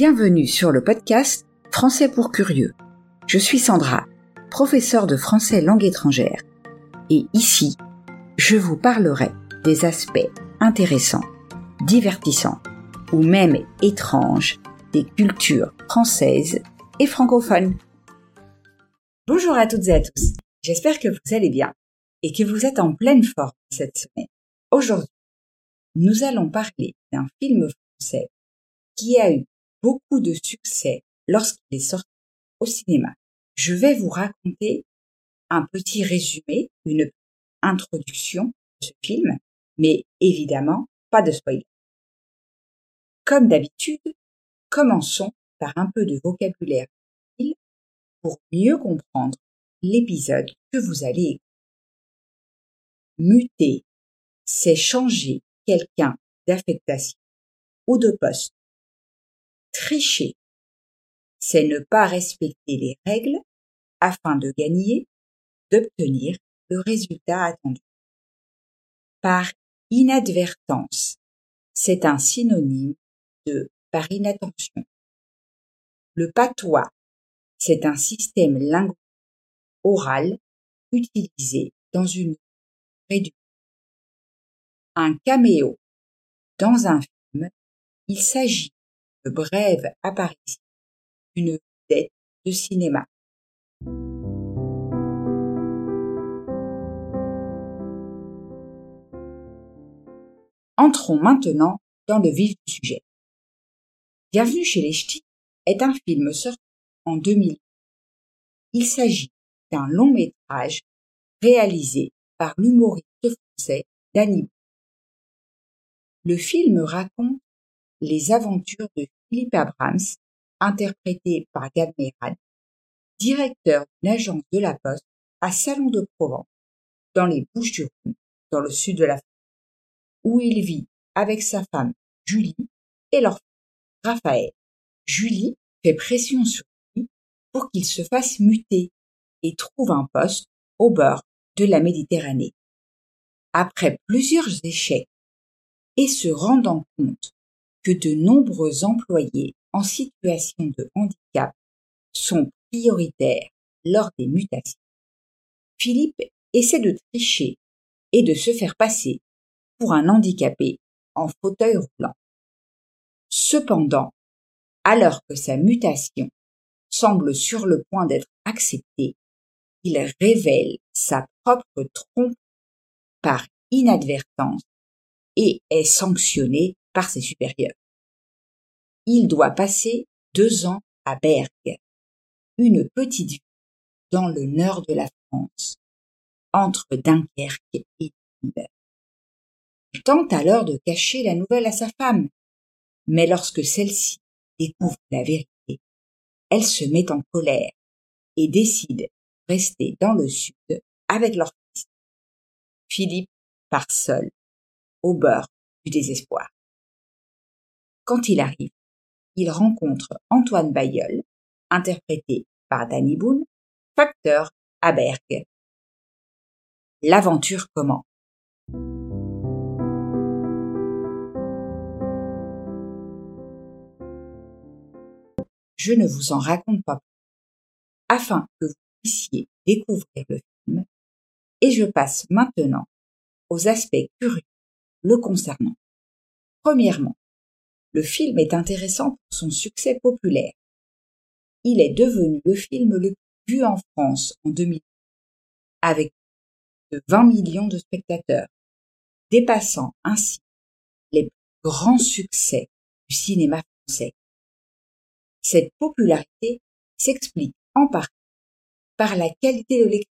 Bienvenue sur le podcast Français pour curieux. Je suis Sandra, professeure de français langue étrangère. Et ici, je vous parlerai des aspects intéressants, divertissants ou même étranges des cultures françaises et francophones. Bonjour à toutes et à tous. J'espère que vous allez bien et que vous êtes en pleine forme cette semaine. Aujourd'hui, nous allons parler d'un film français qui a eu beaucoup de succès lorsqu'il est sorti au cinéma. Je vais vous raconter un petit résumé, une introduction de ce film, mais évidemment pas de spoiler. Comme d'habitude, commençons par un peu de vocabulaire pour mieux comprendre l'épisode que vous allez écouter. Muter, c'est changer quelqu'un d'affectation ou de poste. Tricher, c'est ne pas respecter les règles afin de gagner, d'obtenir le résultat attendu. Par inadvertance, c'est un synonyme de par inattention. Le patois, c'est un système linguistique oral utilisé dans une réduction. Un caméo. Dans un film, il s'agit de brèves apparitions d'une vedette de cinéma. Entrons maintenant dans le vif du sujet. Bienvenue chez les Ch'tis est un film sorti en 2000. Il s'agit d'un long métrage réalisé par l'humoriste français Danny. Le film raconte les aventures de Philippe Abrams, interprété par Gad directeur d'une agence de la Poste à Salon de Provence, dans les Bouches-du-Rhône, dans le sud de la France, où il vit avec sa femme Julie et leur fils Raphaël. Julie fait pression sur lui pour qu'il se fasse muter et trouve un poste au bord de la Méditerranée. Après plusieurs échecs et se rendant compte de nombreux employés en situation de handicap sont prioritaires lors des mutations, Philippe essaie de tricher et de se faire passer pour un handicapé en fauteuil roulant. Cependant, alors que sa mutation semble sur le point d'être acceptée, il révèle sa propre trompe par inadvertance et est sanctionné par ses supérieurs. Il doit passer deux ans à Bergue, une petite ville dans le nord de la France, entre Dunkerque et Lille. Il tente alors de cacher la nouvelle à sa femme, mais lorsque celle-ci découvre la vérité, elle se met en colère et décide de rester dans le sud avec leur fils. Philippe part seul, au beurre du désespoir. Quand il arrive, il rencontre Antoine Bayeul, interprété par Danny Boone, facteur à Bergue. L'aventure commence. Je ne vous en raconte pas afin que vous puissiez découvrir le film et je passe maintenant aux aspects curieux le concernant. Premièrement, le film est intéressant pour son succès populaire. Il est devenu le film le plus vu en France en 2000, avec de 20 millions de spectateurs, dépassant ainsi les plus grands succès du cinéma français. Cette popularité s'explique en partie par la qualité de l'écriture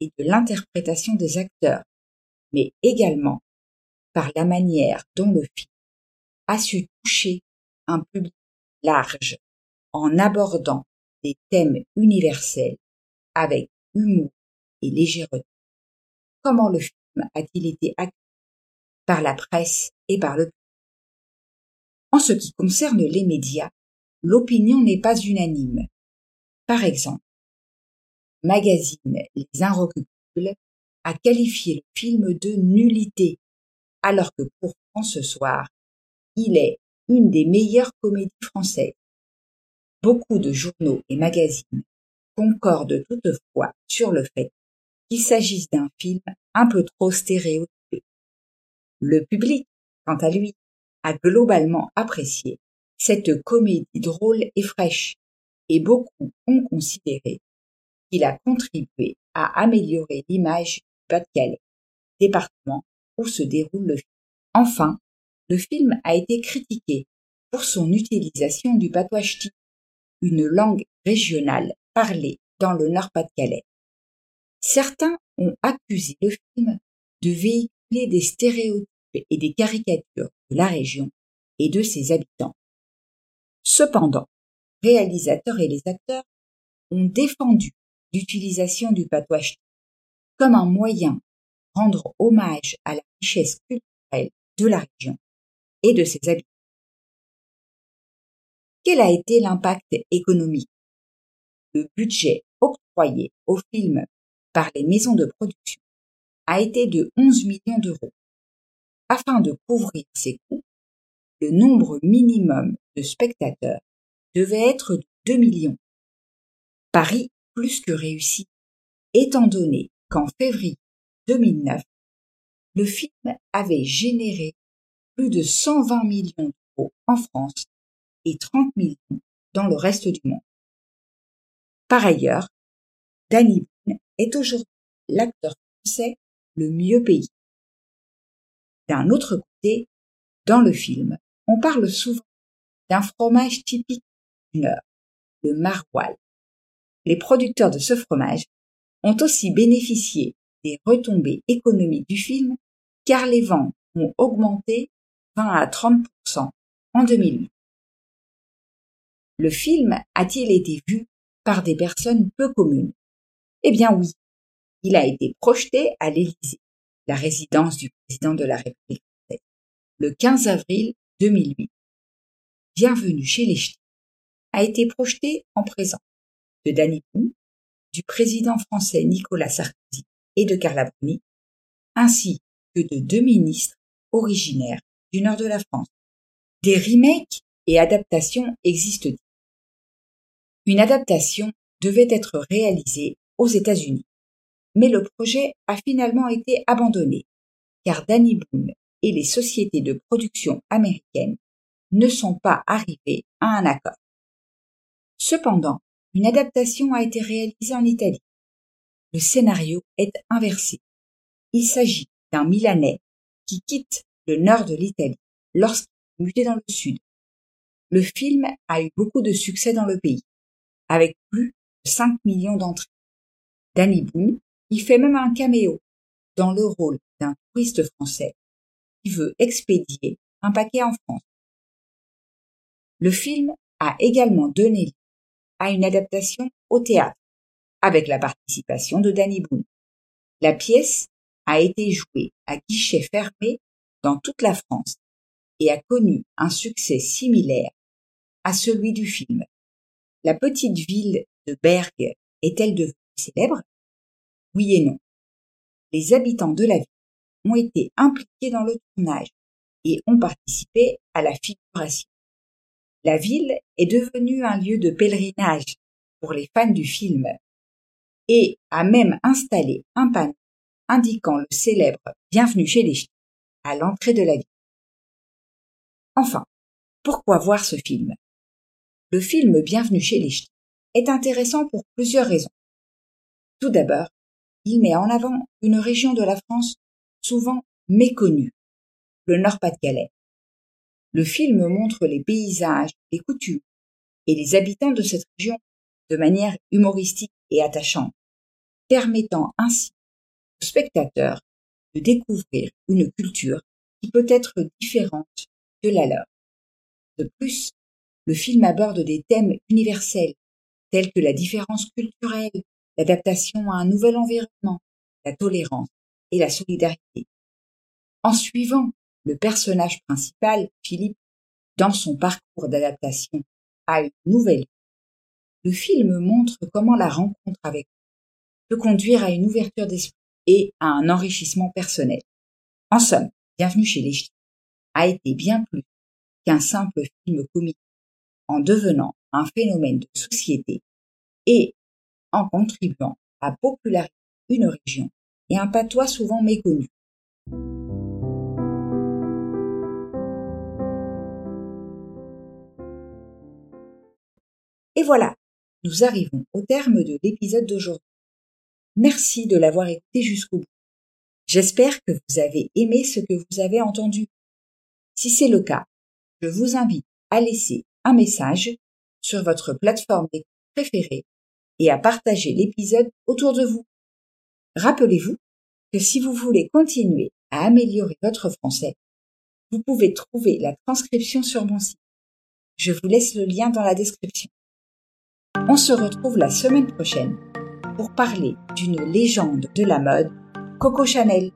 et de l'interprétation des acteurs, mais également par la manière dont le film a su un public large en abordant des thèmes universels avec humour et légèreté. Comment le film a-t-il été accueilli par la presse et par le public? En ce qui concerne les médias, l'opinion n'est pas unanime. Par exemple, magazine Les Inrecuptibles a qualifié le film de nullité, alors que pour ce soir, il est une des meilleures comédies françaises. Beaucoup de journaux et magazines concordent toutefois sur le fait qu'il s'agisse d'un film un peu trop stéréotypé. Le public, quant à lui, a globalement apprécié cette comédie drôle et fraîche, et beaucoup ont considéré qu'il a contribué à améliorer l'image du Pas-de-Calais, département où se déroule le film. Enfin, le film a été critiqué pour son utilisation du patois ch'ti, une langue régionale parlée dans le Nord-Pas-de-Calais. Certains ont accusé le film de véhiculer des stéréotypes et des caricatures de la région et de ses habitants. Cependant, réalisateurs et les acteurs ont défendu l'utilisation du patois comme un moyen de rendre hommage à la richesse culturelle de la région et de ses habitants. Quel a été l'impact économique? Le budget octroyé au film par les maisons de production a été de 11 millions d'euros. Afin de couvrir ces coûts, le nombre minimum de spectateurs devait être de 2 millions. Paris plus que réussi, étant donné qu'en février 2009, le film avait généré plus de 120 millions d'euros en France et 30 millions dans le reste du monde. Par ailleurs, Danny Boone est aujourd'hui l'acteur français le mieux payé. D'un autre côté, dans le film, on parle souvent d'un fromage typique du Nord, le maroilles. Les producteurs de ce fromage ont aussi bénéficié des retombées économiques du film car les ventes ont augmenté 20 à 30% en 2008. Le film a-t-il été vu par des personnes peu communes? Eh bien oui, il a été projeté à l'Élysée, la résidence du président de la République le 15 avril 2008. Bienvenue chez les Ch'tis a été projeté en présence de Danny Boone, du président français Nicolas Sarkozy et de Carla Bruni, ainsi que de deux ministres originaires nord de la France. Des remakes et adaptations existent. Une adaptation devait être réalisée aux États-Unis, mais le projet a finalement été abandonné car Danny Boone et les sociétés de production américaines ne sont pas arrivés à un accord. Cependant, une adaptation a été réalisée en Italie. Le scénario est inversé. Il s'agit d'un Milanais qui quitte le nord de l'Italie lorsqu'il est muté dans le sud. Le film a eu beaucoup de succès dans le pays, avec plus de 5 millions d'entrées. Danny Boone y fait même un caméo dans le rôle d'un touriste français qui veut expédier un paquet en France. Le film a également donné à une adaptation au théâtre, avec la participation de Danny Boone. La pièce a été jouée à guichet fermé toute la France et a connu un succès similaire à celui du film. La petite ville de Bergue est-elle devenue célèbre? Oui et non. Les habitants de la ville ont été impliqués dans le tournage et ont participé à la figuration. La ville est devenue un lieu de pèlerinage pour les fans du film et a même installé un panneau indiquant le célèbre Bienvenue chez les Ch'tis l'entrée de la ville. Enfin, pourquoi voir ce film? Le film Bienvenue chez les Ch'tis est intéressant pour plusieurs raisons. Tout d'abord, il met en avant une région de la France souvent méconnue, le Nord-Pas-de-Calais. Le film montre les paysages, les coutumes et les habitants de cette région de manière humoristique et attachante, permettant ainsi aux spectateurs découvrir une culture qui peut être différente de la leur. De plus, le film aborde des thèmes universels tels que la différence culturelle, l'adaptation à un nouvel environnement, la tolérance et la solidarité. En suivant le personnage principal, Philippe, dans son parcours d'adaptation à une nouvelle vie, le film montre comment la rencontre avec peut conduire à une ouverture d'esprit et à un enrichissement personnel. En somme, Bienvenue chez les Ch'tis a été bien plus qu'un simple film comique en devenant un phénomène de société et en contribuant à populariser une région et un patois souvent méconnu. Et voilà, nous arrivons au terme de l'épisode d'aujourd'hui. Merci de l'avoir écouté jusqu'au bout. J'espère que vous avez aimé ce que vous avez entendu. Si c'est le cas, je vous invite à laisser un message sur votre plateforme d'écoute préférée et à partager l'épisode autour de vous. Rappelez-vous que si vous voulez continuer à améliorer votre français, vous pouvez trouver la transcription sur mon site. Je vous laisse le lien dans la description. On se retrouve la semaine prochaine pour parler d'une légende de la mode, Coco Chanel.